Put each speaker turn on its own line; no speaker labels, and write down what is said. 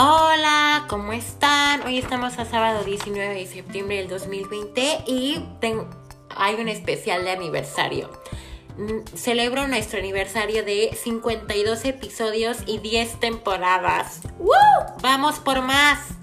Hola, ¿cómo están? Hoy estamos a sábado 19 de septiembre del 2020 y hay un especial de aniversario. Mm, celebro nuestro aniversario de 52 episodios y 10 temporadas. ¡Woo! ¡Vamos por más!